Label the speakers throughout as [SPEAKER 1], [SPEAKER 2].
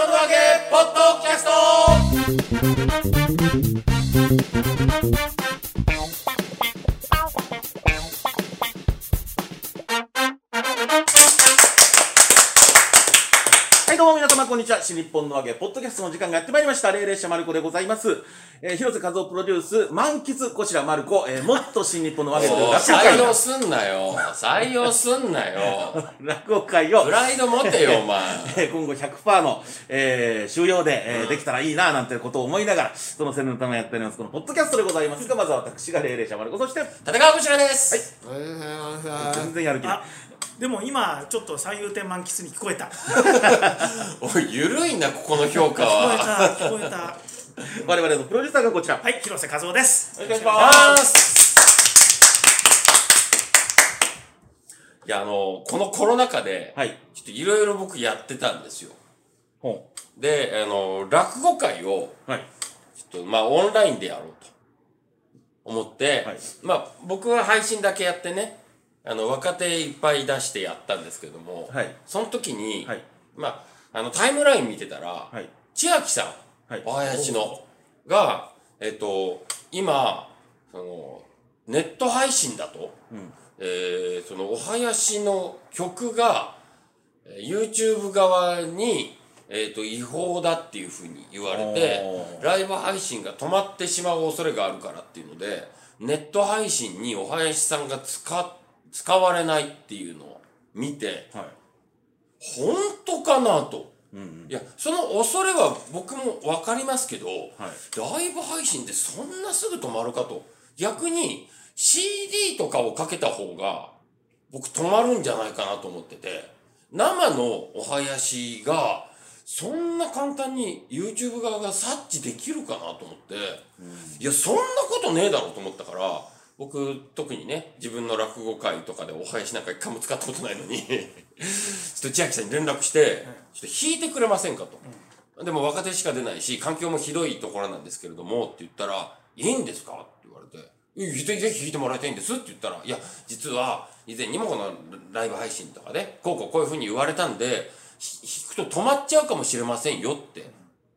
[SPEAKER 1] 本
[SPEAKER 2] 日本の揚げ、ポッドキャストの時間がやってまいりました。霊霊者マルコでございます。えー、広瀬和夫プロデュース、満喫、こちらマルコ、えー、もっと新日本の揚げという
[SPEAKER 1] もう
[SPEAKER 2] 落語会。
[SPEAKER 1] 採用すんなよ。採用すんなよ。
[SPEAKER 2] 落語会を。
[SPEAKER 1] プ、ライド持てよお前。
[SPEAKER 2] えー今後100%の、えー、収容で、えーできたらいいな、なんてことを思いながら、その宣伝のためやっております、このポッドキャストでございますが、まずは私が霊霊者マルコ、そして、
[SPEAKER 1] 立川こちらです、
[SPEAKER 2] 全然やる気ない。
[SPEAKER 3] あ。でも今ちょっと三遊亭満喫に聞こえた聞
[SPEAKER 1] おいゆるいなここの評価
[SPEAKER 3] こえ
[SPEAKER 1] は
[SPEAKER 3] た聞こえたは
[SPEAKER 2] 我々のプロデューサーがこちら。
[SPEAKER 3] い広瀬和夫です
[SPEAKER 2] お願いしま
[SPEAKER 1] すいやあのこのコロナ禍で、
[SPEAKER 2] はい。
[SPEAKER 1] ちょっといろいろ僕やってたんですよ
[SPEAKER 2] ほ
[SPEAKER 1] であの落語会を
[SPEAKER 2] う。はい。
[SPEAKER 1] ちょっとまあオンラインでやろうと思って、
[SPEAKER 2] はい
[SPEAKER 1] まあ僕は配信だけやってねあの若手いっぱい出してやったんですけども、
[SPEAKER 2] はい
[SPEAKER 1] その時に、
[SPEAKER 2] はい。
[SPEAKER 1] まああのタイムライン見てたら、
[SPEAKER 2] はい。
[SPEAKER 1] 千秋さん
[SPEAKER 2] はい。
[SPEAKER 1] お囃子のがえっ、と今そのネット配信だと、
[SPEAKER 2] うん
[SPEAKER 1] えーそのお囃子の曲がえー YouTube 側に、えー、と違法だっていうふうに言われてライブ配信が止まってしまう恐れがあるからっていうのでネット配信にお囃子さんが使使われないっていうのを見て
[SPEAKER 2] はい。
[SPEAKER 1] 本当かなと。
[SPEAKER 2] うんうん。
[SPEAKER 1] いやその恐れは僕も分かりますけど、
[SPEAKER 2] はい。
[SPEAKER 1] ライブ配信ってそんなすぐ止まるかと逆に CD とかをかけた方が僕止まるんじゃないかなと思ってて生のお囃子がそんな簡単に YouTube 側が察知できるかなと思って、いやそんなことねえだろうと思ったから僕特にね自分の落語会とかでお囃子なんか一回も使ったことないのに ちょっと千秋さんに連絡してちょっと弾いてくれませんかと。でも若手しか出ないし、環境もひどいところなんですけれども、って言ったら、いいんですか？って言われて、ぜひ弾いてもらいたいんですって言ったら、いや、実は、以前にもこのライブ配信とかで、こうこうこういうふうに言われたんで、ひ弾くと止まっちゃうかもしれませんよって、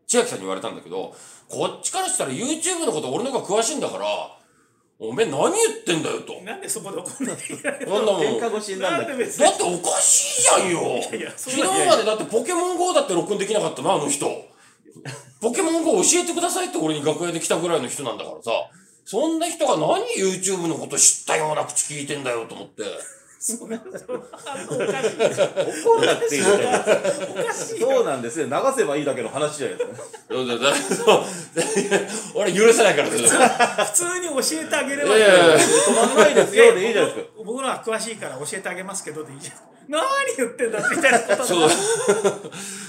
[SPEAKER 1] 千秋さんに言われたんだけど、こっちからしたら YouTube のこと俺の方が詳しいんだから、おめえ何言ってんだよと。
[SPEAKER 3] なんでそこで怒んなきゃいけな
[SPEAKER 1] んなもん。
[SPEAKER 2] 喧嘩腰になんだ
[SPEAKER 1] だっておかしいじゃんよ
[SPEAKER 3] いやそ
[SPEAKER 1] 昨日までだってポケモン GO だって録音できなかったな、あの人。ポケモン GO 教えてくださいって俺に楽屋で来たぐらいの人なんだからさ。そんな人が何 YouTube のこと知ったような口聞いてんだよと思って。
[SPEAKER 3] そんなおかしいでしょ
[SPEAKER 2] 怒んなくていいみたいな。
[SPEAKER 3] おかしいよ
[SPEAKER 2] そうなんです よ。流せばいいだけの話じゃないですか。
[SPEAKER 1] そうだだそう俺許せないからですよ。
[SPEAKER 3] 普通に教えてあげればいい
[SPEAKER 1] いやいやいや
[SPEAKER 2] 止まんないですよでいいじゃないですか。
[SPEAKER 3] 僕僕らは詳しいから教えてあげますけどでいいじゃん何言ってんだみたいなこと
[SPEAKER 1] そう。っ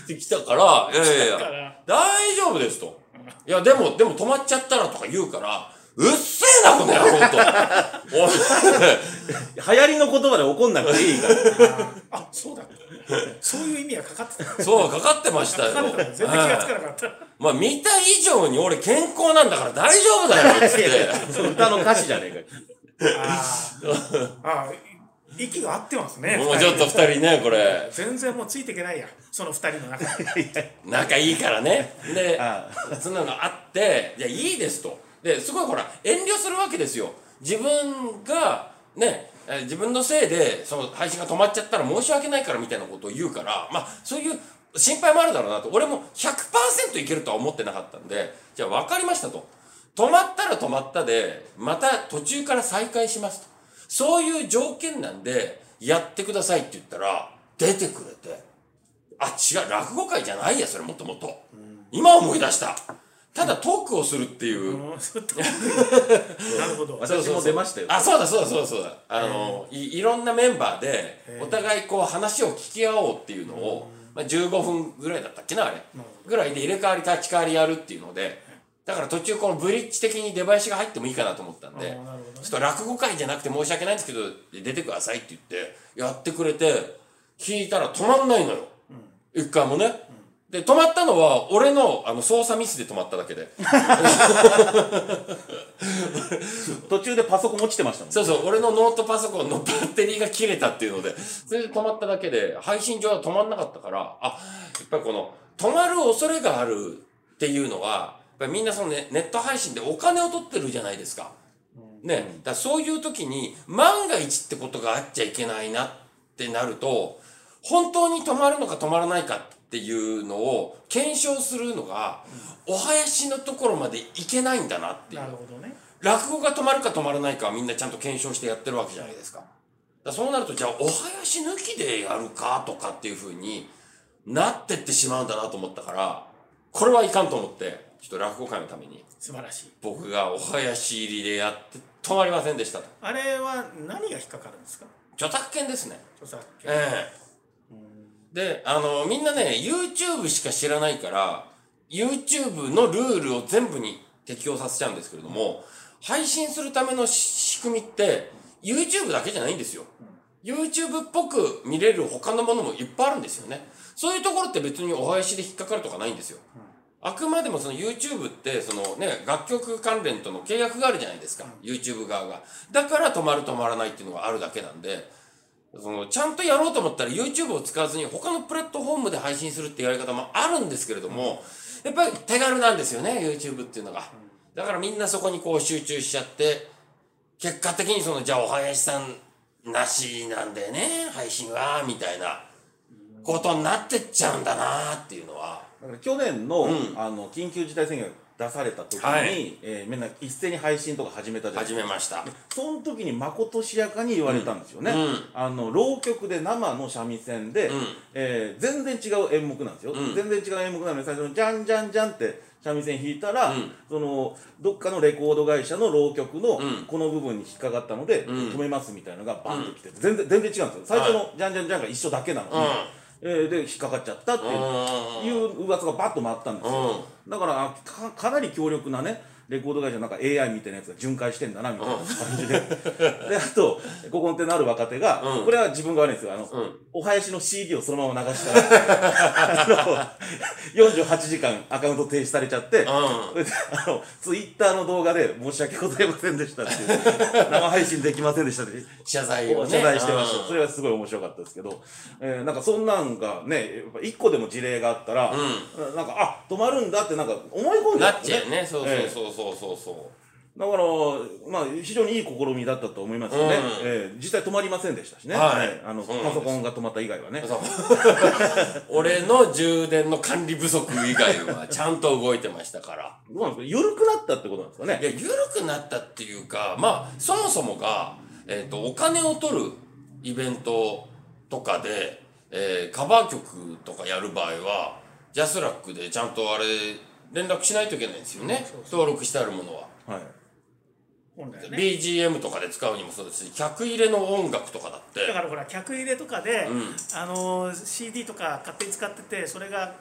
[SPEAKER 1] て来たから、いやいやいや、
[SPEAKER 3] から
[SPEAKER 1] 大丈夫ですと。いや、でも、でも止まっちゃったらとか言うから、うっせえな、この野郎と。おい
[SPEAKER 2] 流行りの言葉で怒んなくていいから。
[SPEAKER 3] あそうだそういう意味がかかってた
[SPEAKER 1] そう、かかってましたよ。
[SPEAKER 3] かかた全然気がつかなかった
[SPEAKER 1] まあ、見た以上に俺健康なんだから大丈夫だよ、つって。
[SPEAKER 2] その歌の歌詞じゃねえかよ。
[SPEAKER 3] あーあー息が合ってますね
[SPEAKER 1] もうちょっと二人ね、これ、
[SPEAKER 3] 全然もうついていけないやその二人の中で
[SPEAKER 1] 仲いいからね。で、
[SPEAKER 2] あ
[SPEAKER 1] そんなのがあって、じゃあいいですと。で、すごいほら、遠慮するわけですよ。自分が、ね、えー自分のせいで、その配信が止まっちゃったら申し訳ないからみたいなことを言うから、まあ、そういう心配もあるだろうなと。俺も100%いけるとは思ってなかったんで、じゃあ分かりましたと。止まったら止まったで、また途中から再開しますと。そういう条件なんで、やってくださいって言ったら、出てくれて。あ、違う、落語会じゃないや、それもともと。今思い出した。ただトークをするっていう。
[SPEAKER 3] なるほど
[SPEAKER 2] 私も出ましたよ。
[SPEAKER 1] あ、そうだそうだそうだそうだ。あの、いいろんなメンバーで、お互いこう話を聞き合おうっていうのを、まあ、15分ぐらいだったっけな、あれ。ぐらいで入れ替わり立ち替わりやるっていうので、だから途中このブリッジ的に出囃子が入ってもいいかなと思ったんで、ちょっと落語会じゃなくて申し訳ないんですけど、出てくださいって言って、やってくれて、聞いたら止まんないのよ。一回もね。で、止まったのは、俺の、あの、操作ミスで止まっただけで。
[SPEAKER 2] 途中でパソコン落ちてましたもん。
[SPEAKER 1] そうそう、俺のノートパソコンのバッテリーが切れたっていうので、それで止まっただけで、配信上は止まんなかったから、あ、やっぱりこの、止止まる恐れがあるっていうのは、やっぱりみんなそのネネット配信でお金を取ってるじゃないですか。ね。だからそういう時に万が一ってことがあっちゃいけないなってなると、本当に止まるのか止まらないかっていうのを検証するのが、お囃子のところまでいけないんだなっていう
[SPEAKER 3] な。るほどね
[SPEAKER 1] 落語が止まるか止まらないかはみんなちゃんと検証してやってるわけじゃないですか。だそうなると、じゃあ、お囃子抜きでやるかとかっていう風になってってしまうんだなと思ったから、これはいかんと思って、ちょっと落語会のために、
[SPEAKER 3] 素晴らしい
[SPEAKER 1] 僕がお囃子入りでやって止まりませんでしたと。
[SPEAKER 3] あれは何が引っかかるんですか？
[SPEAKER 1] 著作権ですね。
[SPEAKER 3] 著作権
[SPEAKER 1] ええで、あの、みんなね、YouTube しか知らないから、YouTube のルールを全部に適用させちゃうんですけれども、配信するための仕組みって、YouTube だけじゃないんですよ。YouTube っぽく見れる他のものもいっぱいあるんですよね。そういうところって別にお囃子で引っかかるとかないんですよ。あくまでもその YouTube ってそのね、楽曲関連との契約があるじゃないですか。YouTube 側が。だから止まる止まらないっていうのがあるだけなんで、その、ちゃんとやろうと思ったら YouTube を使わずに他のプラットフォームで配信するってやり方もあるんですけれども、やっぱり手軽なんですよね、YouTube っていうのが。だからみんなそこにこう集中しちゃって、結果的にその、じゃあお囃子さんなしなんでね、配信は、みたいなことになってっちゃうんだなっていうのは。
[SPEAKER 2] だから去年の,、
[SPEAKER 1] うん
[SPEAKER 2] あの緊急事態宣言が出された時に、
[SPEAKER 1] はい。
[SPEAKER 2] えーみんな一斉に配信とか始めたじゃないですか。
[SPEAKER 1] 始めました。
[SPEAKER 2] その時にまことしやかに言われたんですよね、
[SPEAKER 1] うん。
[SPEAKER 2] あの浪曲で生の三味線で、
[SPEAKER 1] うん。
[SPEAKER 2] えー全然違う演目なんですよ、
[SPEAKER 1] うん。
[SPEAKER 2] 全然違う演目なのに最初の「じゃんじゃんじゃん」って三味線弾いたら、
[SPEAKER 1] うん。
[SPEAKER 2] そのどっかのレコード会社の浪曲の
[SPEAKER 1] うん。
[SPEAKER 2] この部分に引っかかったので、
[SPEAKER 1] うん。
[SPEAKER 2] 止めますみたいなのがバンときて、全然全然違うんですよ。最初の「じゃんじゃんじゃん」が一緒だけなのに、
[SPEAKER 1] うん
[SPEAKER 2] えーで引っかかっちゃったっていう。噂がバッと回ったんですよ、だからかかなり強力なねレコード会社なんか AI みたいなやつが巡回してんだなみたいな感じで、であとここってなる若手が、
[SPEAKER 1] うん。
[SPEAKER 2] これは自分が悪いんですよ。あの、
[SPEAKER 1] うん。
[SPEAKER 2] お囃子の CD をそのまま流したらあの48時間アカウント停止されちゃって、
[SPEAKER 1] うん。
[SPEAKER 2] あのツイッターの動画で申し訳ございませんでしたって 生配信できませんでしたって
[SPEAKER 1] 謝罪をね。
[SPEAKER 2] 謝罪してました、
[SPEAKER 1] うん。
[SPEAKER 2] それはすごい面白かったですけど、えーなんかそんなんがねやっぱ一個でも事例があったら、なんかあ止まるんだってなんか思い込んで
[SPEAKER 1] なっ
[SPEAKER 2] たんです
[SPEAKER 1] ちゃうね。そうそう
[SPEAKER 2] ええ
[SPEAKER 1] そうそうそうそう。
[SPEAKER 2] だから、まあ、非常にいい試みだったと思いますよね、
[SPEAKER 1] うん。
[SPEAKER 2] えー実際止まりませんでしたしね、
[SPEAKER 1] はい。
[SPEAKER 2] えーあのパソコンが止まった以外はね。
[SPEAKER 1] 俺の充電の管理不足以外はちゃんと動いてましたから。
[SPEAKER 2] どうなんですか緩くなったってことなんですかね。
[SPEAKER 1] いや、緩くなったっていうか、まあ、そもそもが、えっ、と、お金を取るイベントとかで、えーカバー曲とかやる場合は、ジャスラックでちゃんとあれ、連絡しないといけないんですよね。登録してあるものは。
[SPEAKER 2] はい
[SPEAKER 3] ね
[SPEAKER 1] BGM とかで使うにもそうですし、客入れの音楽とかだって。
[SPEAKER 3] だからほら客入れとかで、
[SPEAKER 1] うん
[SPEAKER 3] あの CD とか勝手に使っててそれが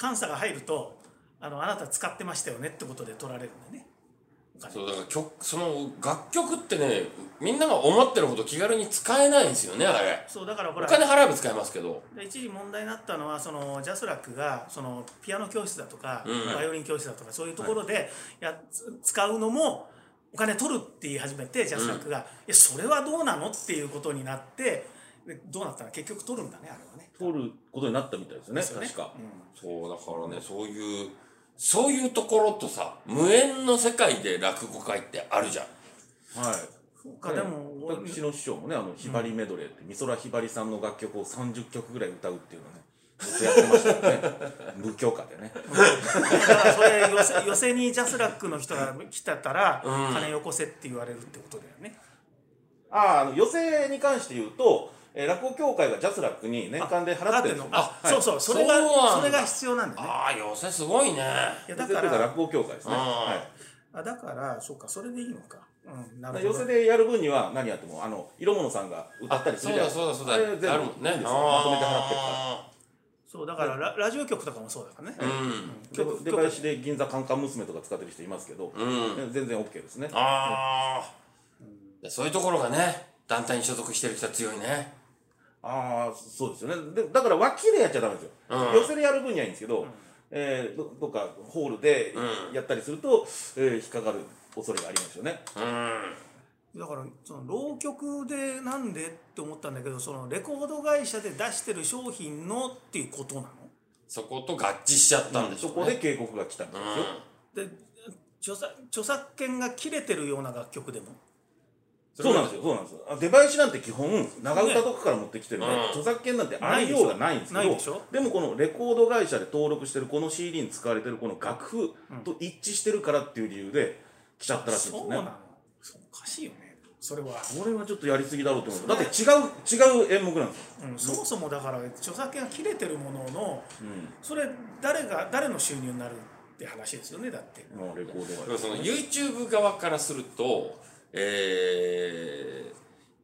[SPEAKER 3] 監査が入るとあのあなた使ってましたよねってことで取られるんだよね
[SPEAKER 1] そうだから曲その楽曲ってねみんなが思ってるほど気軽に使えないんですよねあれ。
[SPEAKER 3] そうだからほら。
[SPEAKER 1] お金払えば使えますけど。
[SPEAKER 3] で一時問題になったのはそのジャスラックがそのピアノ教室だとか、
[SPEAKER 1] うん
[SPEAKER 3] バイオリン教室だとかそういうところでや、つ使うのもお金取るって言い始めてジャスラックが、いやそれはどうなのっていうことになってでどうなったの？結局取るんだねあれはね。
[SPEAKER 2] 取ることになったみたいですよね
[SPEAKER 3] ね。
[SPEAKER 2] 確か、
[SPEAKER 1] そうだからねそういうそういうところとさ無縁の世界で落語会ってあるじゃん。
[SPEAKER 2] はい。
[SPEAKER 3] そうかでも、
[SPEAKER 2] 私の師匠もねあのひばりメドレーって美空ひばりさんの楽曲を30曲ぐらい歌うっていうのねずっとやってましたよね。無許可でね。
[SPEAKER 3] だからそれ寄席寄席にジャスラックの人が来てたら、
[SPEAKER 1] うん。
[SPEAKER 3] 金よこせって言われるってことだよね。
[SPEAKER 2] あああの寄席に関して言うと、えー落語協会がジャスラックに年間で払ってるんで
[SPEAKER 3] あ、
[SPEAKER 2] はい
[SPEAKER 3] そうそうそれが
[SPEAKER 1] そ
[SPEAKER 3] れが必要なんだよね。
[SPEAKER 1] ああ寄席すごいね。
[SPEAKER 3] いやだから
[SPEAKER 2] 落語協会ですね、
[SPEAKER 1] うん。
[SPEAKER 2] はい。
[SPEAKER 3] あだからそうかそれでいいのか。うんなるほど。
[SPEAKER 2] 寄席でやる分には何やってもあの色物さんが歌ったりするじゃない
[SPEAKER 1] だそうだそうだ。
[SPEAKER 2] あれ全部
[SPEAKER 1] あるもんね。
[SPEAKER 2] まとめて払ってるから。
[SPEAKER 1] あ
[SPEAKER 3] そうだからララジオ局とかもそうだからね。
[SPEAKER 1] ーうん。
[SPEAKER 3] 局
[SPEAKER 2] 出囃子で銀座カンカン娘とか使ってる人いますけど、
[SPEAKER 1] うん。
[SPEAKER 2] 全然 OK ですね。
[SPEAKER 1] ああそういうところがね団体に所属してる人は強いね
[SPEAKER 2] ああそうですよね。でだから脇でやっちゃダメですよ、
[SPEAKER 1] うん。
[SPEAKER 2] 寄席でやる分にはいいんですけど、えーどどっかホールで
[SPEAKER 1] うん。
[SPEAKER 2] やったりすると、えー引っかかる恐れがありますよね。
[SPEAKER 1] うん。
[SPEAKER 3] だからその浪曲でなんでって思ったんだけどそのレコード会社で出してる商品のっていうことなの？
[SPEAKER 1] そこと合致しちゃったんでしょ
[SPEAKER 2] そうこ
[SPEAKER 1] ね。
[SPEAKER 2] で警告が来たんですよ。
[SPEAKER 3] で著作著作権が切れてるような楽曲でも？
[SPEAKER 2] そうなんですよ、そうなんですよ。あ出囃子なんて基本、長唄とかから持ってきてるんで、
[SPEAKER 1] うん
[SPEAKER 2] 著作権なんてありようがないんですけど、
[SPEAKER 3] で
[SPEAKER 2] もこのレコード会社で登録してるこの CD に使われてるこの楽譜と一致してるからっていう理由で来ちゃったらしいんですよね。
[SPEAKER 3] そうなの？そうおかしいよねそれは、
[SPEAKER 2] これはちょっとやりすぎだろうと思う。だって違う、違う演目なんですよ。
[SPEAKER 3] うん、そもそもだから著作権が切れてるものの
[SPEAKER 2] うん。
[SPEAKER 3] それ誰が誰の収入になるって話ですよねだって
[SPEAKER 2] まあレコード
[SPEAKER 1] でもその
[SPEAKER 2] 会社。
[SPEAKER 1] YouTube 側からすると、え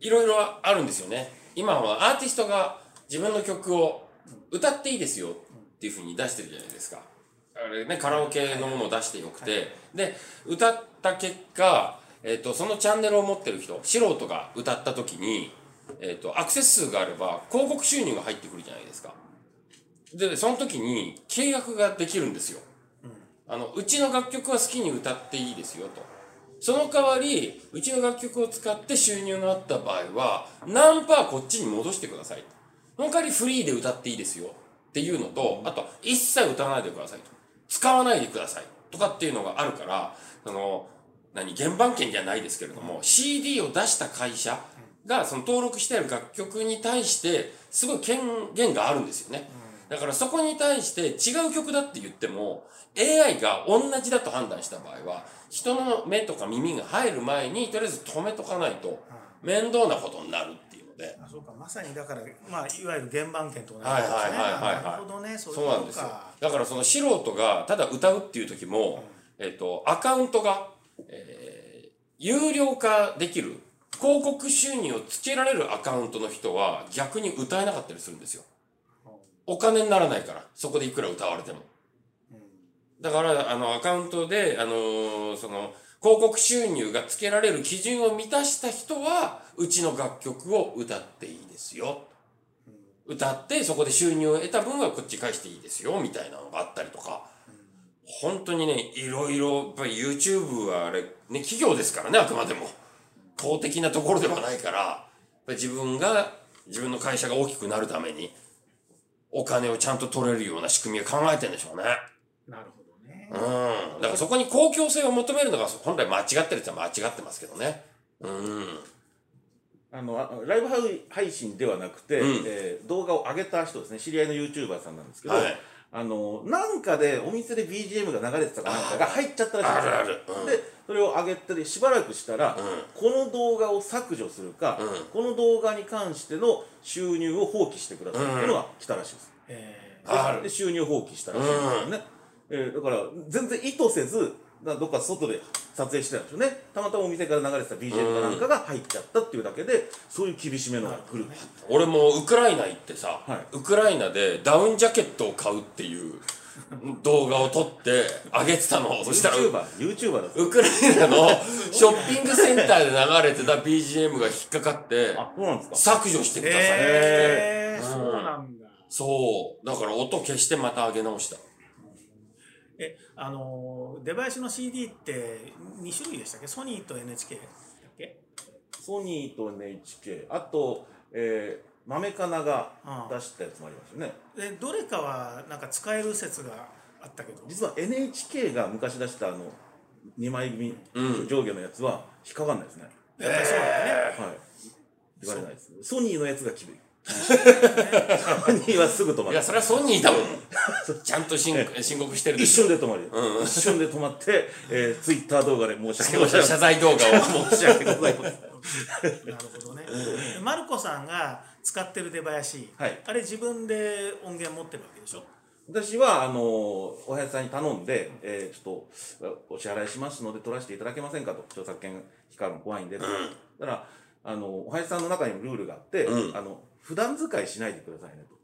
[SPEAKER 1] ー、いろいろあるんですよね。今はアーティストが自分の曲を歌っていいですよっていうふうに出してるじゃないですか。あれね、カラオケのものを出してよくて、で、歌った結果、えっ、と、そのチャンネルを持ってる人、素人が歌った時に、えっ、と、アクセス数があれば広告収入が入ってくるじゃないですか。で、その時に契約ができるんですよ。あの、うちの楽曲は好きに歌っていいですよと。その代わり、うちの楽曲を使って収入があった場合は、何パーこっちに戻してください。その代わりフリーで歌っていいですよっていうのと、あと、一切歌わないでくださいと。使わないでくださいとかっていうのがあるから、その、何、原版権じゃないですけれども、CD を出した会社が、その登録してある楽曲に対して、すごい権限があるんですよね。だからそこに対して違う曲だって言っても、AI が同じだと判断した場合は、人の目とか耳が入る前に、とりあえず止めとかないと、面倒なことになるっていうので、
[SPEAKER 3] あそうか。まさにだから、まあ、いわゆる原版権と同じですね、
[SPEAKER 1] はいはいはいはいはい。
[SPEAKER 3] なるほどね。そう
[SPEAKER 1] そうなんですよ。
[SPEAKER 3] か。
[SPEAKER 1] だからその素人がただ歌うっていう時も、えっと、アカウントが、えー有料化できる、広告収入をつけられるアカウントの人は逆に歌えなかったりするんですよ。お金にならないから、そこでいくら歌われても。だから、あの、アカウントで、あのーその、広告収入がつけられる基準を満たした人は、うちの楽曲を歌っていいですよ。歌って、そこで収入を得た分はこっち返していいですよ、みたいなのがあったりとか。本当にね、いろいろ、やっぱり YouTube はあれ、ね、企業ですからね、あくまでも。公的なところではないから、自分が、自分の会社が大きくなるために、お金をちゃんと取れるような仕組みを考えてんでしょうね。
[SPEAKER 3] なるほどね。
[SPEAKER 1] うん。だからそこに公共性を求めるのが本来間違ってるって間違ってますけどね。うん。
[SPEAKER 2] あのあライブ配信ではなくて、
[SPEAKER 1] うん
[SPEAKER 2] えー動画を上げた人ですね知り合いの YouTuber さんなんですけど、
[SPEAKER 1] はい
[SPEAKER 2] あのなんかでお店で BGM が流れてたかなんかが入っちゃったらしいんですよ。
[SPEAKER 1] あるある。うん。
[SPEAKER 2] でそれを上げてしばらくしたら、
[SPEAKER 1] ん。
[SPEAKER 2] この動画を削除するか、
[SPEAKER 1] うん。
[SPEAKER 2] この動画に関しての収入を放棄してくださいっていうのが来たらしいです、
[SPEAKER 3] え
[SPEAKER 2] で
[SPEAKER 1] ある。
[SPEAKER 2] で収入放棄したらしいんですよね、えーだから全然意図せずだどっか外で撮影してたんでしょうねたまたまお店から流れてた BGM かなんかが入っちゃったっていうだけでそういう厳しめのが来る、
[SPEAKER 1] 俺もウクライナ行ってさ、
[SPEAKER 2] はい
[SPEAKER 1] ウクライナでダウンジャケットを買うっていう動画を撮って上げてたの。そしたら、
[SPEAKER 2] YouTuber、
[SPEAKER 1] ウクライナのショッピングセンターで流れてた BGM が引っかかって、削除してくださいって。
[SPEAKER 3] えー、
[SPEAKER 1] うん
[SPEAKER 3] そうなんだ。
[SPEAKER 1] そう。だから音消してまた上げ直した。
[SPEAKER 3] え、あのー、出囃子の CD って2種類でしたっけ？ソニーと NHK だっけ？
[SPEAKER 2] ソニーと NHK、あと、えー、豆かなが出したやつもありますよね。
[SPEAKER 3] で、どれかはなんか使える説があったけど。
[SPEAKER 2] 実は NHK が昔出したあの、2枚組、
[SPEAKER 1] うん
[SPEAKER 2] 上下のやつは引っかかんないですね。
[SPEAKER 3] やっぱりそうだよね。
[SPEAKER 2] はい。言われないです。ソニーのやつが厳い。ソニーはすぐ止まる
[SPEAKER 1] いや、。それはソニーだもん。ちゃんと申申告してるで
[SPEAKER 2] 一。瞬で止まる。一瞬で止まって、えー、ツイッター動画で申し訳ございません。
[SPEAKER 1] 謝罪動画を。
[SPEAKER 2] 申し訳ございません。
[SPEAKER 3] なるほどね。でマルコさんが使ってる出囃子、
[SPEAKER 2] はい
[SPEAKER 3] あれ自分で音源持ってるわけでしょ？
[SPEAKER 2] 私は、あの、おやさんに頼んで、えー、ちょっと、お支払いしますので、取らせていただけませんかと、著作権引っかかるの怖いんで、だから、あの、おはやさんの中にもルールがあって、
[SPEAKER 1] うん
[SPEAKER 2] あの、普段使いしないでくださいねと。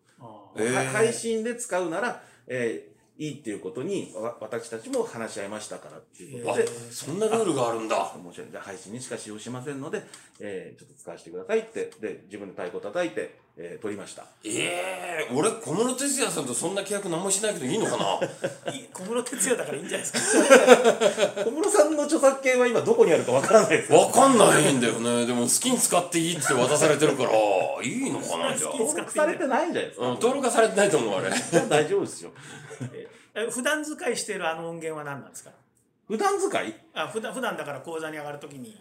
[SPEAKER 2] 配信で使うなら、えーいいっていうことに、わ私たちも話し合いましたからっていうこ
[SPEAKER 1] あ
[SPEAKER 2] とで、、
[SPEAKER 1] そんなルールがあるんだ。
[SPEAKER 2] 申し訳ない。配信にしか使用しませんので、えーちょっと使わせてくださいって、で、自分で太鼓叩いて、えー取りました。
[SPEAKER 1] ええ俺小室哲哉さんとそんな契約何もしないけどいいのかな？
[SPEAKER 3] い小室哲哉だからいいんじゃないですか？
[SPEAKER 2] 小室さんの著作権は今どこにあるかわからないです。
[SPEAKER 1] わかんないんだよね。でも好きに使っていいって渡されてるから いいのかなじゃあ、
[SPEAKER 2] 登録されてないんじゃないですか、
[SPEAKER 1] うん、登録はされてないと思うあれ。
[SPEAKER 2] じゃあ大丈夫ですよ。
[SPEAKER 3] え普段使いしているあの音源は何なんですか？
[SPEAKER 2] 普段使い？
[SPEAKER 3] あ普段普段だから講座に上がるときに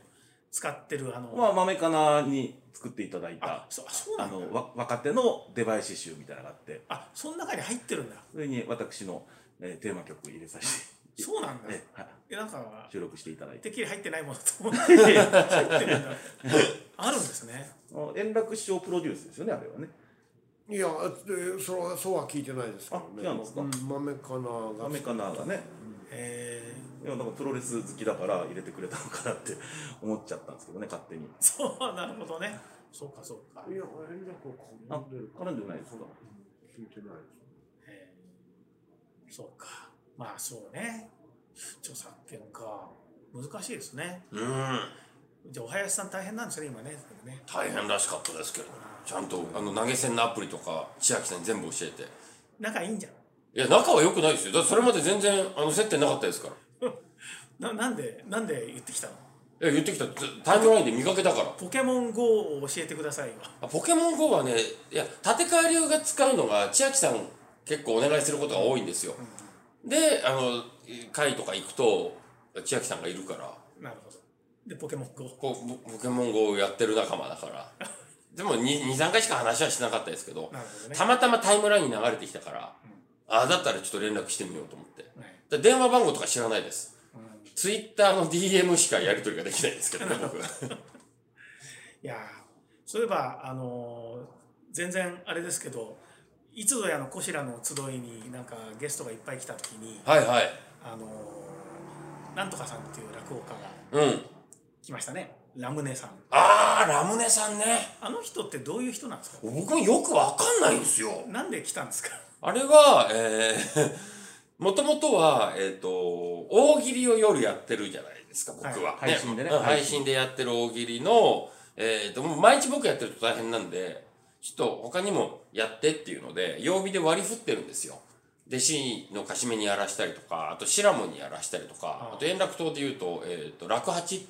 [SPEAKER 3] 使ってるあの、
[SPEAKER 2] まあ豆かなに作っていただい
[SPEAKER 3] あ
[SPEAKER 2] た
[SPEAKER 3] そそうな
[SPEAKER 2] あ
[SPEAKER 3] んだ。
[SPEAKER 2] のわ若手の出囃子集みたいなのがあって。
[SPEAKER 3] あその中に入ってるんだ。
[SPEAKER 2] それに私の、えーテーマ曲入れさせて。
[SPEAKER 3] そうなんだ。
[SPEAKER 2] えはい。
[SPEAKER 3] えなんか
[SPEAKER 2] 収録していただいて。
[SPEAKER 3] てっきり入ってないものと思って。入ってるんだあるんですね。
[SPEAKER 2] あ円楽師匠プロデュースですよねあれはね。
[SPEAKER 4] いやでそれはそうは聞いてないですけどね。
[SPEAKER 2] あ違うんですか。
[SPEAKER 4] うん豆かなが
[SPEAKER 2] 豆かながね。
[SPEAKER 3] え
[SPEAKER 2] いやなんかプロレス好きだから入れてくれたのかなって思っちゃったんですけどね勝手に。
[SPEAKER 3] ー、そうなるほどね。そうかそうか。
[SPEAKER 4] いや円楽は
[SPEAKER 2] あ
[SPEAKER 4] 絡んでる。
[SPEAKER 2] 絡んでないですか？
[SPEAKER 4] 聞いてないです
[SPEAKER 3] えー。そうか。まあそうね。著作権か。難しいですね。
[SPEAKER 1] うん。
[SPEAKER 3] じゃあお林さん大変なんですね今ね。ね。
[SPEAKER 1] 大変らしかったですけど。ちゃんとあの投げ銭のアプリとか千秋さんに全部教えて。
[SPEAKER 3] 仲いいんじゃん。
[SPEAKER 1] いや仲は良くないですよ。だってそれまで全然あの接点なかったですから
[SPEAKER 3] ななんでなんで言ってきたの？
[SPEAKER 1] いや言ってきた。ずタイムラインで見かけたから。
[SPEAKER 3] ポケモン GO を教えてくださいよ。
[SPEAKER 1] あポケモン GO はねいや立川流が使うのが千秋さん結構お願いすることが多いんですよ、であの会とか行くと千秋さんがいるから。
[SPEAKER 3] なるほど。でポケモン GO
[SPEAKER 1] ポポケモン GO をやってる仲間だから。でも23回しか話はしなかったですけど
[SPEAKER 3] ね。
[SPEAKER 1] たまたまタイムラインに流れてきたから、あだったらちょっと連絡してみようと思って。
[SPEAKER 3] は
[SPEAKER 1] 電話番号とか知らないです。
[SPEAKER 3] うん
[SPEAKER 1] ツイッターの DM しかやり取りができないんですけどね 僕。
[SPEAKER 3] いやーそういえばあのー全然あれですけどいつぞやのこしらの集いになんかゲストがいっぱい来た時に
[SPEAKER 1] はいはい。
[SPEAKER 3] あのーなんとかさんっていう落語家が
[SPEAKER 1] うん。
[SPEAKER 3] 来ましたね。ラムネさん。
[SPEAKER 1] あーラムネさんね。
[SPEAKER 3] あの人ってどういう人なんですか？
[SPEAKER 1] 僕もよくわかんないんですよ。
[SPEAKER 3] なんで来たんですか？
[SPEAKER 1] あれはえーもともとは、えっ、と、大喜利を夜やってるじゃないですか、僕は。
[SPEAKER 2] はい。配信でね。
[SPEAKER 1] うん
[SPEAKER 2] 配信
[SPEAKER 1] でやってる大喜利の、えっ、と、もう毎日僕やってると大変なんで、ちょっと他にもやってっていうので、曜日で割り振ってるんですよ。弟子のかしめにやらしたりとか、あとシラモンにやらしたりとか、
[SPEAKER 3] あ
[SPEAKER 1] あと円楽島で言うと、えっ、と、楽八。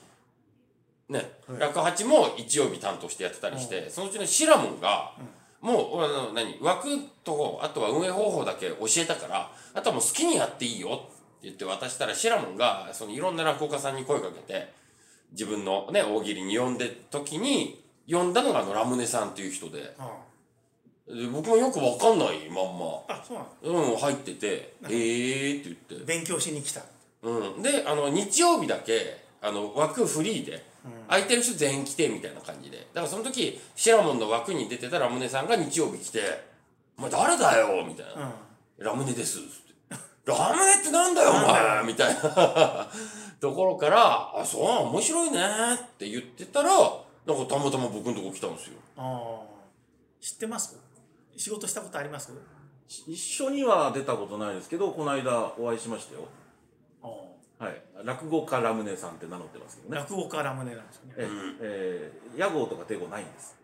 [SPEAKER 1] ね、楽八も日曜日担当してやってたりして、そのうちのシラモンが、もう、あの、何、枠と、あとは運営方法だけ教えたから、あとはもう好きにやっていいよって言って渡したら、シラモンが、そのいろんな落語家さんに声かけて、自分のね、大喜利に呼んで時に、呼んだのがあのラムネさんっていう人で、
[SPEAKER 3] あ
[SPEAKER 1] で僕もよくわかんないまんま、
[SPEAKER 3] あそうなの？
[SPEAKER 1] うん、入ってて、えーって言って、
[SPEAKER 3] 勉強しに来た。
[SPEAKER 1] うん。で、あの、日曜日だけ、あの、枠フリーで、空いてる人全員来て、みたいな感じで。だからその時、シラモンの枠に出てたラムネさんが日曜日来て、お前誰だよみたいな。ラムネです。つってラムネってなんだよ、お前みたいな ところから、あ、そう、面白いねって言ってたら、なんかたまたま僕のとこ来たんですよ。
[SPEAKER 3] ああ知ってます？仕事したことあります？
[SPEAKER 2] 一緒には出たことないですけどこの間お会いしましたよ
[SPEAKER 3] あ
[SPEAKER 2] はい。落語家ラムネさんって名乗ってますけど
[SPEAKER 3] あ
[SPEAKER 2] ね。
[SPEAKER 3] 落語家ラムネなんですよね。
[SPEAKER 2] ええ。えー屋号とか手号ないんです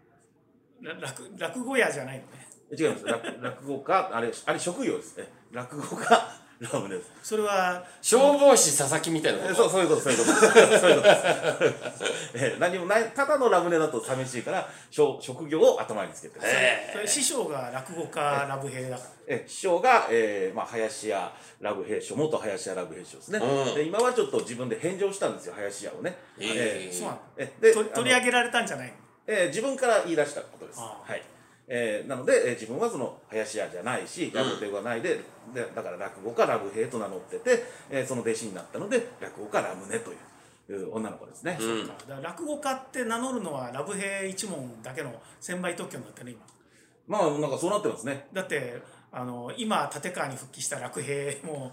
[SPEAKER 3] ら落落語屋じゃないのね。
[SPEAKER 2] え違います。落落語家あれあれ職業です。え落語家ラムネです。
[SPEAKER 3] それは
[SPEAKER 1] 消防士佐々木みたいなこと？
[SPEAKER 2] えそうそういうことそういうこと。そういうこと です。え何もないただのラムネだと寂しいから職職業を頭につけて。
[SPEAKER 3] それ師匠が落語家ラブヘイだから。
[SPEAKER 2] え師匠が、えーまあ、林家ラブ兵師元林家ラブ兵師匠ですね、
[SPEAKER 1] うん。
[SPEAKER 2] で今はちょっと自分で返上したんですよ林家をね、
[SPEAKER 1] えー。
[SPEAKER 3] そうなの
[SPEAKER 2] えで
[SPEAKER 3] と取り上げられたんじゃないの？
[SPEAKER 2] えー自分から言い出したことです。はい。えーなので、えー自分はその林家じゃないし、ラブテがないで、でだから落語家ラブ兵と名乗ってて、えーその弟子になったので、落語家ラムネといういう女の子ですね。
[SPEAKER 1] うん
[SPEAKER 3] だから落語家って名乗るのはラブヘイ一門だけの専売特許になってね今
[SPEAKER 2] まあ、なんかそうなってますね。
[SPEAKER 3] だってあの今立川に復帰した落兵も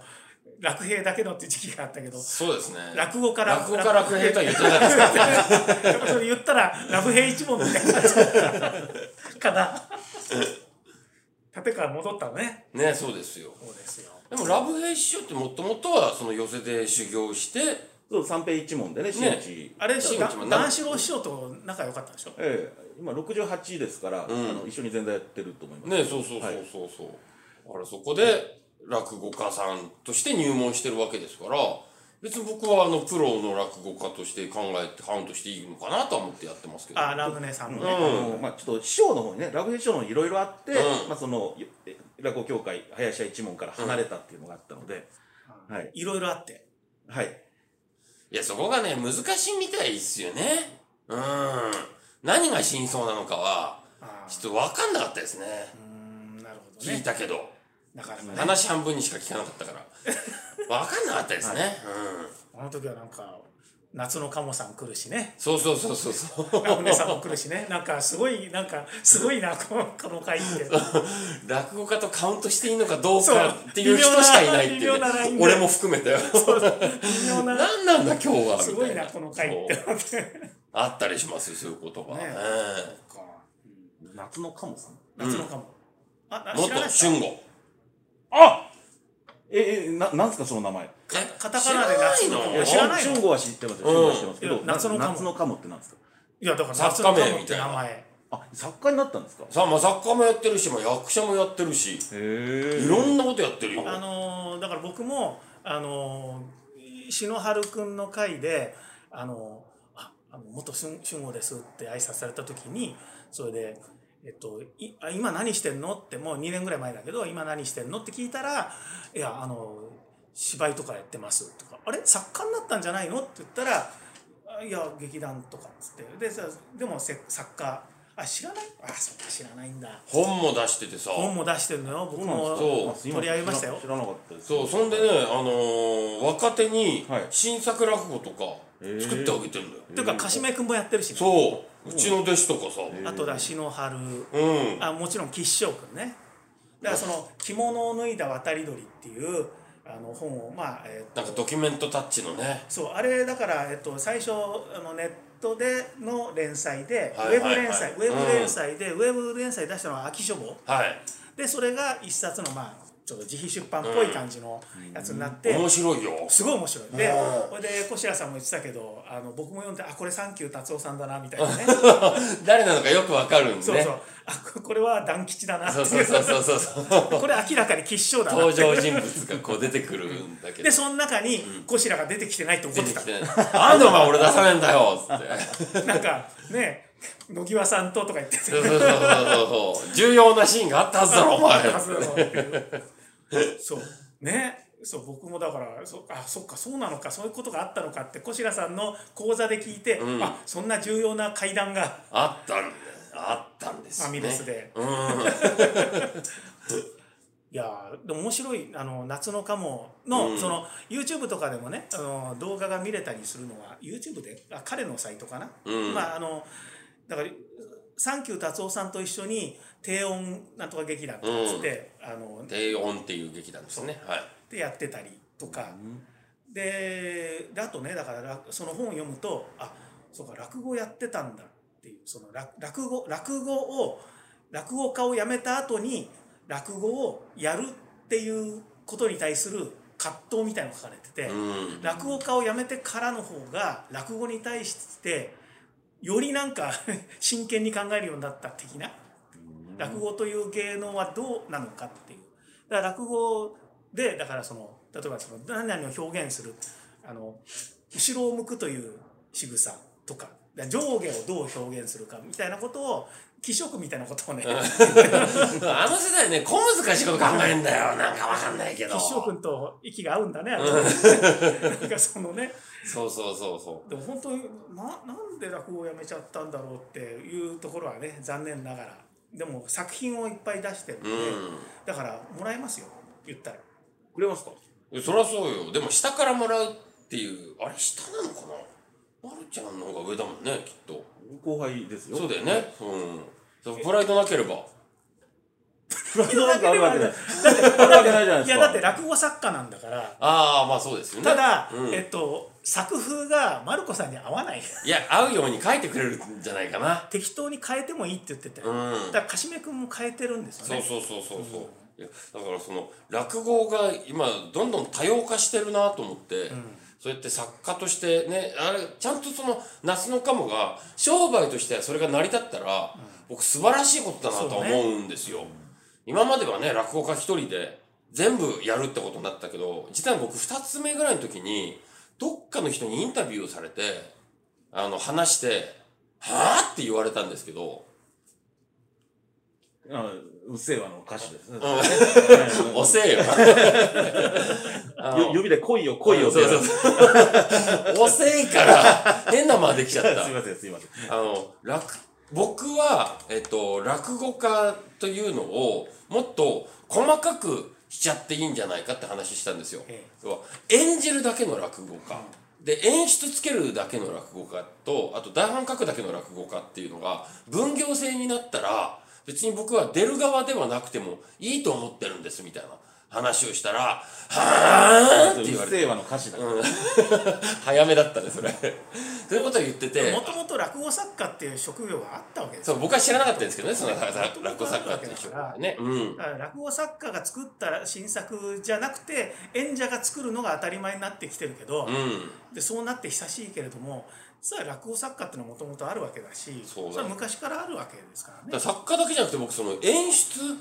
[SPEAKER 3] 落兵だけのって時期があったけど
[SPEAKER 1] そうですね。
[SPEAKER 3] 落語から
[SPEAKER 1] 落語家楽平とは言ってないですか
[SPEAKER 3] やっぱそれ言ったらラブヘイ一門みたいになかな。立川戻ったのね。
[SPEAKER 1] ね、そうですよ。
[SPEAKER 3] そうですよ。
[SPEAKER 1] でもラブヘイ師匠ってもともとはその寄席で修行して
[SPEAKER 2] そう三平一門でね真打ち、
[SPEAKER 3] あれ
[SPEAKER 1] 真打ちも
[SPEAKER 3] 談志郎師匠と仲良かったでしょ？
[SPEAKER 2] ええ。今68ですから、あの一緒に前座やってると思います。
[SPEAKER 1] ねそうそうそうそうそう、あれそこで落語家さんとして入門してるわけですから別に僕はあのプロの落語家として考えてカウントしていいのかなとは思ってやってますけど。
[SPEAKER 3] あラムネさんのね、
[SPEAKER 2] あのまあ、ちょっと師匠の方にね落語師匠の方にいろいろあって、
[SPEAKER 1] うん。
[SPEAKER 2] まあ、そのえ落語協会林家一門から離れたっていうのがあったので、はい。
[SPEAKER 3] いろいろあって。
[SPEAKER 2] はい。
[SPEAKER 1] いやそこがね難しいみたいですよね。うん。何が真相なのかは
[SPEAKER 3] あ
[SPEAKER 1] ちょっと分かんなかったですね。
[SPEAKER 3] うーんなるほど
[SPEAKER 1] 聞い
[SPEAKER 3] ね
[SPEAKER 1] たけど
[SPEAKER 3] なかなかね。
[SPEAKER 1] 話半分にしか聞かなかったから。分かんなかったですね、うん。
[SPEAKER 3] あの時はなんか夏の鴨さん来るしね。
[SPEAKER 1] そうそうそうそうそう。
[SPEAKER 3] ラムネさんも来るしね。なんかすごいなんかすごいなこのこの会って。
[SPEAKER 1] 落語家とカウントしていいのかどう
[SPEAKER 3] そう。
[SPEAKER 1] かっていう人しかいないっていう、ね、俺も含めて
[SPEAKER 3] 微妙な。
[SPEAKER 1] 何なんだ今日は
[SPEAKER 3] すごいなこの会って。
[SPEAKER 1] そう。
[SPEAKER 3] 思って
[SPEAKER 1] あったりしますよそういう言葉。はね
[SPEAKER 3] ね
[SPEAKER 2] 夏の鴨さん？
[SPEAKER 3] 夏の鴨、あな
[SPEAKER 1] もっと
[SPEAKER 3] 知らないですか？
[SPEAKER 1] 春吾
[SPEAKER 2] あええななんですかその名前？
[SPEAKER 3] かカタカナで夏の
[SPEAKER 1] いや
[SPEAKER 3] 鴨知らないの
[SPEAKER 2] は知ってますよ春吾は知ってますけど、
[SPEAKER 3] 夏の鴨
[SPEAKER 2] 夏の鴨ってなんですか？
[SPEAKER 3] いやだから
[SPEAKER 1] 作
[SPEAKER 3] 夏の
[SPEAKER 1] 家名
[SPEAKER 3] 鴨って
[SPEAKER 1] みたいな。
[SPEAKER 3] 名前
[SPEAKER 2] あ作家になったんですか？
[SPEAKER 1] さあまあ作家もやってるし、まあ、役者もやってるし。
[SPEAKER 2] へ
[SPEAKER 1] いろんなことやってるよ。
[SPEAKER 3] あのーだから僕もあのー篠原くんの会であのーああの元春春吾ですって挨拶された時にそれでえっと、いあ今何してんの？ってもう2年ぐらい前だけど今何してんの？って聞いたら「いやあの芝居とかやってます」とか「あれ？作家になったんじゃないの?」って言ったら「あいや劇団とか」っつって。でさでもせ作家。あ知らない？あそっか知らないんだ。
[SPEAKER 1] 本も出しててさ。
[SPEAKER 3] 本も出してるのよ。僕も
[SPEAKER 1] そう
[SPEAKER 2] 今
[SPEAKER 3] 取り上げましたよ。
[SPEAKER 2] 知らなかったです。
[SPEAKER 1] そうそんでね、あのー若手に
[SPEAKER 2] はい。
[SPEAKER 1] 新作落語とか作ってあげてるんだよ、
[SPEAKER 3] っていうかかしめ君もやってるしね、
[SPEAKER 1] そううちの弟子とかさ、
[SPEAKER 3] あとだ篠原
[SPEAKER 1] うん。
[SPEAKER 3] あもちろん吉祥君ね。だからその「着物を脱いだ渡り鳥」っていうあの本をまあえっと。
[SPEAKER 1] なんかドキュメントタッチのね。
[SPEAKER 3] そうあれだから、えっと、最初あのネットでの連載で、
[SPEAKER 1] はいはいはい。
[SPEAKER 3] ウェブ連載ウェブ連載で、ウェブ連載出したのは秋書房。
[SPEAKER 1] はい。
[SPEAKER 3] でそれが一冊のまあちょっと自費出版っぽい感じのやつになって、
[SPEAKER 1] 面白いよ。
[SPEAKER 3] すごい面白い。で
[SPEAKER 1] うん。
[SPEAKER 3] これで小白さんも言ってたけどあの僕も読んであこれサンキュー達夫さんだなみたいなね。
[SPEAKER 1] 誰なのかよくわかるんでね。
[SPEAKER 3] そうそう。あここれは団吉だなって
[SPEAKER 1] そ
[SPEAKER 3] いうう
[SPEAKER 1] そうそう。そうそう。
[SPEAKER 3] これ明らかに吉祥だな。
[SPEAKER 1] 登場人物がこう出てくるんだけど。
[SPEAKER 3] でその中に小白が出てきてないって怒ってた。
[SPEAKER 1] 出てきて「なんでお前俺出さねえんだよ」っつって。
[SPEAKER 3] なんかね野際さんととか言ってて
[SPEAKER 1] そうそうそうそうそう。重要なシーンがあったはずだろお前
[SPEAKER 3] そう。ね。そう僕もだからそあそっかそうなのかそういうことがあったのかって小白さんの講座で聞いて、
[SPEAKER 1] ん。
[SPEAKER 3] あそんな重要な会談が
[SPEAKER 1] あったんだ。よあったんですよ、ね、
[SPEAKER 3] ファミレスで。
[SPEAKER 1] うん。
[SPEAKER 3] いやーでも面白いあの夏の鴨の,、
[SPEAKER 1] うん。
[SPEAKER 3] その YouTube とかでもねあの動画が見れたりするのは YouTube で？あ彼のサイトかな、
[SPEAKER 1] うん。
[SPEAKER 3] まああのだからサンキュー達夫さんと一緒に低音なんとか劇団とかっつって、あの
[SPEAKER 1] 低音っていう劇団ですね。はい。
[SPEAKER 3] でやってたりとか、でであとねだかららその本を読むとあそうか落語やってたんだっていうその落落語落語を落語家を辞めた後に落語をやるっていうことに対する葛藤みたいなのが書かれてて、
[SPEAKER 1] うん。
[SPEAKER 3] 落語家を辞めてからの方が落語に対してよりなんか 真剣に考えるようになった的な？落語という芸能はどうなのかっていう。だから落語でだからその例えばその何々を表現するあの後ろを向くという仕草とか上下をどう表現するかみたいなことを気色みたいなことをね
[SPEAKER 1] あの世代ね小難しいこと考えんだよ。なんかわかんないけど。
[SPEAKER 3] 吉祥君と息が合うんだね なんかそのね
[SPEAKER 1] そうそうそうそ
[SPEAKER 3] でも本当にななんで落語をやめちゃったんだろうっていうところはね残念ながら。でも作品をいっぱい出してるんで、
[SPEAKER 1] う
[SPEAKER 3] だからもらえますよ言ったら。
[SPEAKER 2] くれますか？
[SPEAKER 1] んそりゃそうよ。でも下からもらうっていうあれ下なのかな？まるちゃんの方が上だもんねきっと。
[SPEAKER 2] 後輩ですよ。
[SPEAKER 1] そうだよね。うん。プライドなければ
[SPEAKER 2] プライドなんかあるわけないあるわけないじゃないですか。
[SPEAKER 3] いやだって落語作家なんだから。
[SPEAKER 1] ああまあそうですよね。
[SPEAKER 3] ただ、
[SPEAKER 1] うん。
[SPEAKER 3] えっと作風がマルコさんに合わない。
[SPEAKER 1] いや合うように書いてくれるんじゃないかな。
[SPEAKER 3] 適当に変えてもいいって言ってて、
[SPEAKER 1] うん。
[SPEAKER 3] だからかしめ君も変えてるんですよね。
[SPEAKER 1] そうそうそうそうそう、いやだからその落語が今どんどん多様化してるなと思って、そうやって作家としてねあれちゃんとその夏の鴨が商売としてそれが成り立ったら、僕素晴らしいことだなと思うんですよ。今まではね落語家一人で全部やるってことになったけど実は僕二つ目ぐらいの時にどっかの人にインタビューをされてあの話して「はあ?」って言われたんですけど
[SPEAKER 2] あうっせぇわの歌手ですね。
[SPEAKER 1] 「遅えよ」あ の
[SPEAKER 2] よ指で来いよ来いよって
[SPEAKER 1] そうそうそう 遅いから変な間できちゃった
[SPEAKER 2] すいませんすいません。
[SPEAKER 1] あの、落、僕は、えっと、落語家というのを、もっと細かくしちゃっていいんじゃないかって話したんですよ。
[SPEAKER 3] え
[SPEAKER 1] 要は演じるだけの落語家。で、演出つけるだけの落語家と、あと台本書くだけの落語家っていうのが、分業制になったら、別に僕は出る側ではなくてもいいと思ってるんですみたいな話をしたら、はーんって言われて
[SPEAKER 2] うっせぇわの歌詞だから。
[SPEAKER 1] 早めだったねそれそういうことを言ってて
[SPEAKER 3] もともと落語作家っていう職業があったわけですよ。
[SPEAKER 1] そう僕は知らなかったんですけどねその落語作家っていう職業ね。うん。
[SPEAKER 3] だから落語作家が作った新作じゃなくて演者が作るのが当たり前になってきてるけど、
[SPEAKER 1] うん。
[SPEAKER 3] でそうなって久しいけれども実は落語作家っていうのはもともとあるわけだし
[SPEAKER 1] そうだ
[SPEAKER 3] れは昔からあるわけですからね。
[SPEAKER 1] 作家だけじゃなくて僕その演出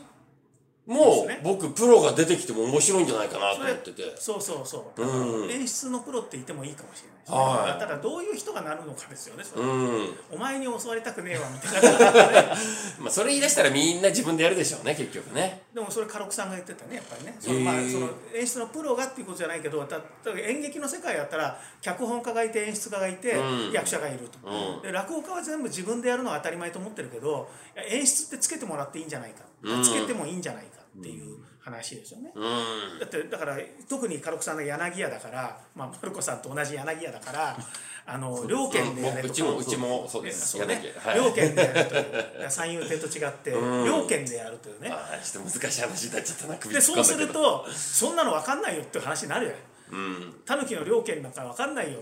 [SPEAKER 1] も
[SPEAKER 3] ですね。
[SPEAKER 1] 僕プロが出てきても面白いんじゃないかなと思ってて。
[SPEAKER 3] そうそうそう、
[SPEAKER 1] うん。
[SPEAKER 3] 演出のプロって言ってもいいかもしれないね、
[SPEAKER 1] はい。
[SPEAKER 3] ただどういう人がなるのかですよね
[SPEAKER 1] うん。
[SPEAKER 3] お前に教わりたくねえわみたいな
[SPEAKER 1] まあそれ言い出したらみんな自分でやるでしょうね結局ね。
[SPEAKER 3] でもそれカロクさんが言ってたねやっぱりね。その、まあ、その演出のプロがっていうことじゃないけど演劇の世界やったら脚本家がいて演出家がいて、
[SPEAKER 1] うん。
[SPEAKER 3] 役者がいると、
[SPEAKER 1] うん。
[SPEAKER 3] で落語家は全部自分でやるのは当たり前と思ってるけど演出ってつけてもらっていいんじゃないか、
[SPEAKER 1] うん
[SPEAKER 3] つけてもいいんじゃないかっていう話ですよね、
[SPEAKER 1] うん。
[SPEAKER 3] だってだから特にカロクさんが柳家だから、まあ、マルコさんと同じ柳家だから あの両県でやれとか。
[SPEAKER 1] うちもうちもそうです。
[SPEAKER 3] そうね。両県でやるという。三遊亭と違って
[SPEAKER 1] うん。
[SPEAKER 3] 両県でやるというね。
[SPEAKER 1] あーちょっと難しい話になっちゃったな首
[SPEAKER 3] でそうするとそんなの分かんないよっていう話になるよ
[SPEAKER 1] うん。
[SPEAKER 3] タヌキの両県なんか分かんないよ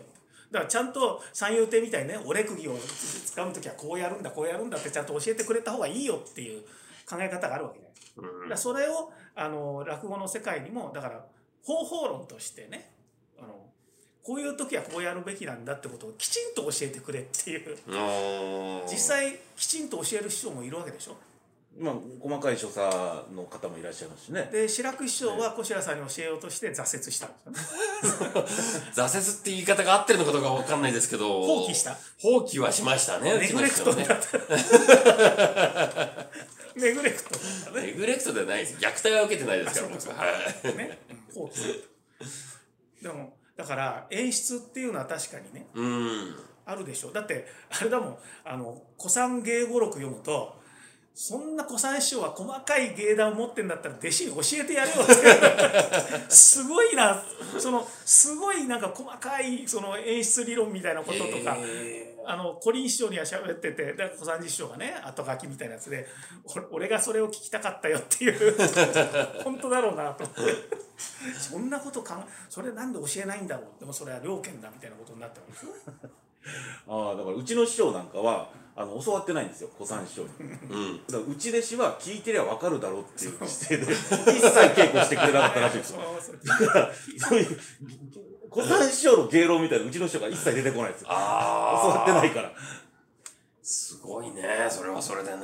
[SPEAKER 3] だからちゃんと三遊亭みたいにねおれ釘を使う時はこうやるんだこうやるんだってちゃんと教えてくれた方がいいよっていう考え方があるわけじゃないですか。だそれをあの落語の世界にもだから方法論としてねあのこういう時はこうやるべきなんだってことをきちんと教えてくれっていう
[SPEAKER 1] うん
[SPEAKER 3] 実際きちんと教える師匠もいるわけでしょ。
[SPEAKER 2] まあ細かい所作の方もいらっしゃいますしね。
[SPEAKER 3] で白く師匠は小白さんに教えようとして挫折したんですよね。
[SPEAKER 1] 挫折って言い方が合ってるのかどうかわかんないですけど
[SPEAKER 3] 放棄した
[SPEAKER 1] 放棄はしましたね
[SPEAKER 3] ネグレクトった。ネグレクトだったね。
[SPEAKER 1] ネグレクトではないです。虐待は受けてないですから僕は。い
[SPEAKER 3] ね、でもだから演出っていうのは確かにね
[SPEAKER 1] うん。
[SPEAKER 3] あるでしょだってあれだもん。あの古参芸語録読むとそんな古参師匠は細かい芸談を持ってんだったら弟子に教えてやれよって。すごいな。そのすごいなんか細かいその演出理論みたいなこととか、あのコリン師匠には喋っててで小三治師匠がね後書きみたいなやつで俺がそれを聞きたかったよっていう 本当だろうなと思ってそんなことかんそれなんで教えないんだろうでもそれは良権だみたいなことになってます。
[SPEAKER 2] ああだからうちの師匠なんかはあの教わってないんですよ小三師匠に。
[SPEAKER 1] うん
[SPEAKER 2] だからうち弟子は聞いてりゃ分かるだろうっていう姿勢で一切稽古してくれなかったらしいんですよ。そういう小三師匠の芸能みたいなうちの師匠が一切出てこないですよ。教
[SPEAKER 1] ああ
[SPEAKER 2] わってないから。
[SPEAKER 1] すごいねそれはそれでね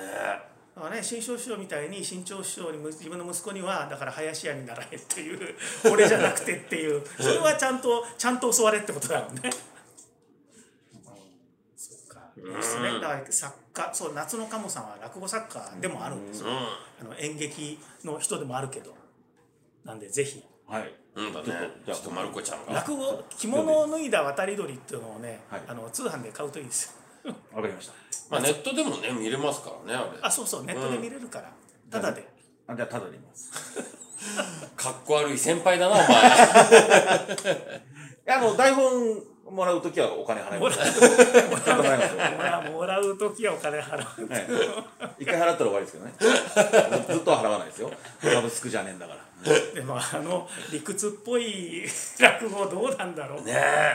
[SPEAKER 3] だからね、新庄師匠みたいに新潮師匠にむ自分の息子にはだから林家に習えっていう俺じゃなくてっていうそれはちゃんとちゃんと教われってことだもんね。ですねだから作家そう夏の鴨さんは落語作家でもあるんですよ、あの演劇の人でもあるけど。なんでぜひ。
[SPEAKER 2] はい。
[SPEAKER 1] うんだね。
[SPEAKER 2] ちょっとじゃあ
[SPEAKER 1] ちょっとまる子ちゃんが。
[SPEAKER 3] 落語着物を脱いだ渡り鳥っていうのをね、
[SPEAKER 2] はい。
[SPEAKER 3] あの通販で買うといいです。よ
[SPEAKER 2] わかりました。
[SPEAKER 1] まあネットでもね見れますからねあれ。
[SPEAKER 3] あそうそうネットで見れるから、ただで。
[SPEAKER 2] あじゃあただで言います。
[SPEAKER 1] かっこ悪い先輩だなお前。
[SPEAKER 2] いやあの台本もらうときはお金払います。
[SPEAKER 3] もらもらう時はお金払う
[SPEAKER 2] はい一回払ったら終わりですけどね。ずっとは払わないですよ。サブスクじゃねえんだから。
[SPEAKER 3] でもあの理屈っぽい落語どうなんだろう、
[SPEAKER 1] ね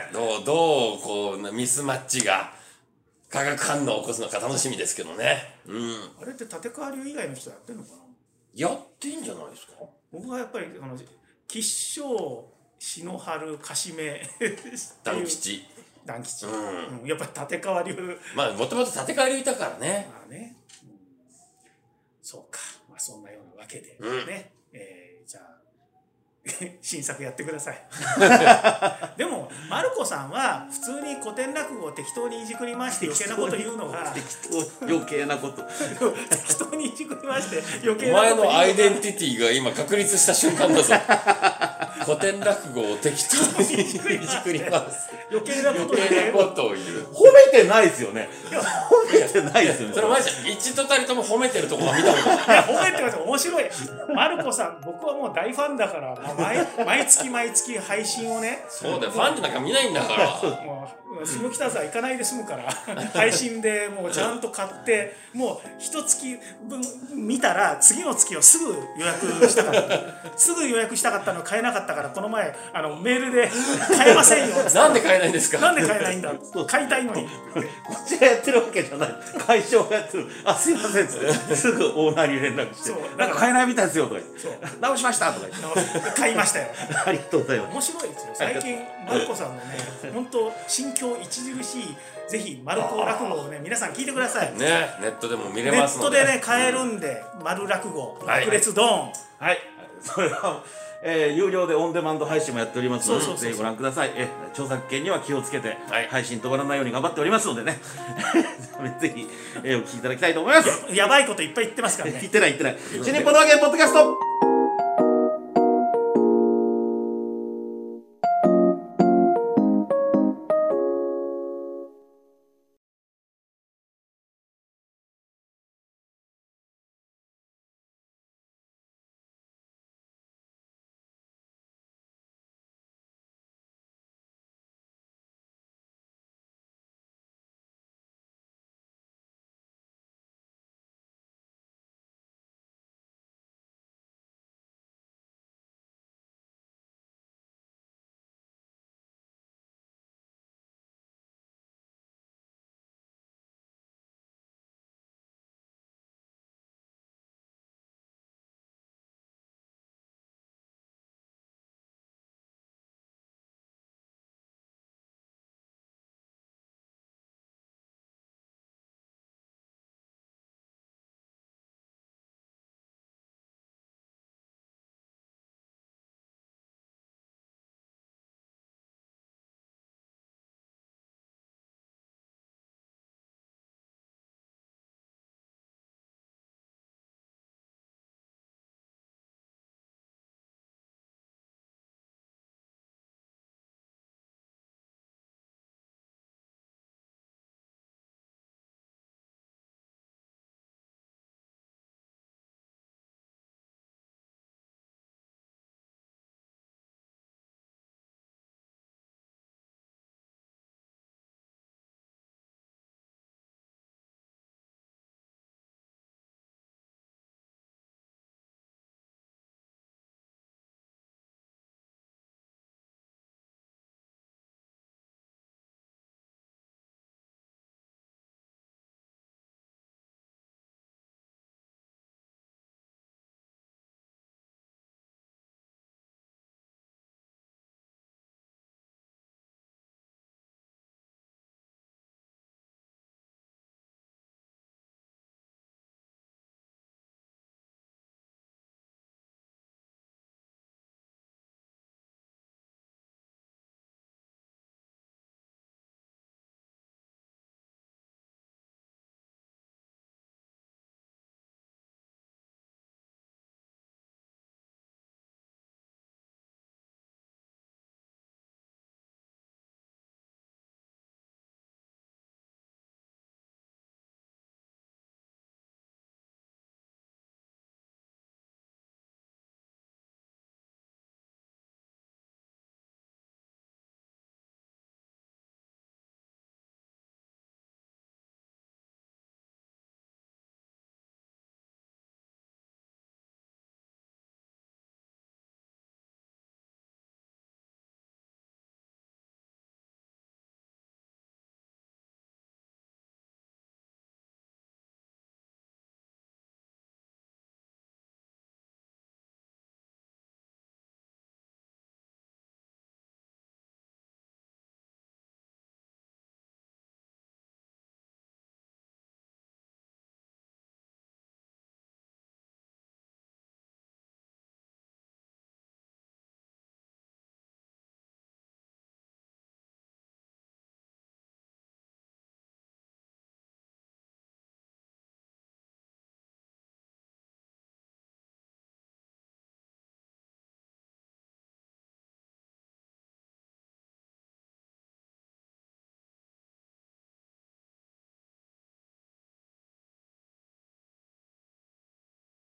[SPEAKER 1] えどうどうこうミスマッチが化学反応を起こすのか楽しみですけどねうん
[SPEAKER 3] あれって立川流以外の人やってんのかな？
[SPEAKER 1] やってんじゃないですか？
[SPEAKER 3] 僕はやっぱりあの吉祥篠原かしめ
[SPEAKER 1] 団吉。
[SPEAKER 3] 団吉、
[SPEAKER 1] うん。
[SPEAKER 3] うん。やっぱり立川流。
[SPEAKER 1] まあもともと立川流いたからね。
[SPEAKER 3] まあね、うん。そうか、まあ、そんなようなわけで、
[SPEAKER 1] うん。
[SPEAKER 3] ね、えーじゃあ 新作やってください。でもマルコさんは普通に古典落語を適当にいじくり回して余計なこと言うのが。
[SPEAKER 2] 適当余計なこと。
[SPEAKER 3] 適当にいじくり回して余計
[SPEAKER 1] お前
[SPEAKER 3] なこと言うのが。
[SPEAKER 1] のアイデンティティが今確立した瞬間だぞ古典落語を適当にいじくります。
[SPEAKER 3] 余計なこと
[SPEAKER 1] 余計なことを言う
[SPEAKER 2] 褒めてないですよね。褒めてないですよね。
[SPEAKER 1] それマジで一度たりとも褒めてるところ見たことない。
[SPEAKER 3] いや褒めてます面白い。マルコさん僕はもう大ファンだから毎毎月毎月配信をね。
[SPEAKER 1] そうだよ。ファンでなんか見ないんだから
[SPEAKER 3] 下北沢行かないで済むから 配信でもうちゃんと買ってもう一月分見たら次の月をすぐ予約したかった。すぐ予約したかったの買えなかったからこの前あのメールで「買えませんよ」
[SPEAKER 1] なんで買えないんですか？
[SPEAKER 3] なんで買えないんだ？買いたいのに。
[SPEAKER 2] こっちがやってるわけじゃない。会社がやってる。あすいません。っつってすぐオーナーに連絡して。なんか買えないみたいですよとか直しましたとか
[SPEAKER 3] 買いましたよ。
[SPEAKER 2] ありがとうございます。
[SPEAKER 3] 面白いですよ。最近マルコさんのね本当心境著しいぜひマルコ落語をね皆さん聞いてください。
[SPEAKER 1] ねネットでも見れ
[SPEAKER 3] ネ
[SPEAKER 1] ますので。
[SPEAKER 3] ットでね買えるんで丸落語
[SPEAKER 1] はい。
[SPEAKER 3] 爆裂ドーン
[SPEAKER 2] はい。それは えー有料でオンデマンド配信もやっておりますのでぜひご覧ください。えー著作権には気をつけて、
[SPEAKER 1] はい。
[SPEAKER 2] 配信止まらないように頑張っておりますのでね。ぜひ、えーお聞きいただきたいと思います。
[SPEAKER 3] やばいこといっぱい言ってますからね。
[SPEAKER 2] 言ってない言ってない。新日本のわけポッドキャスト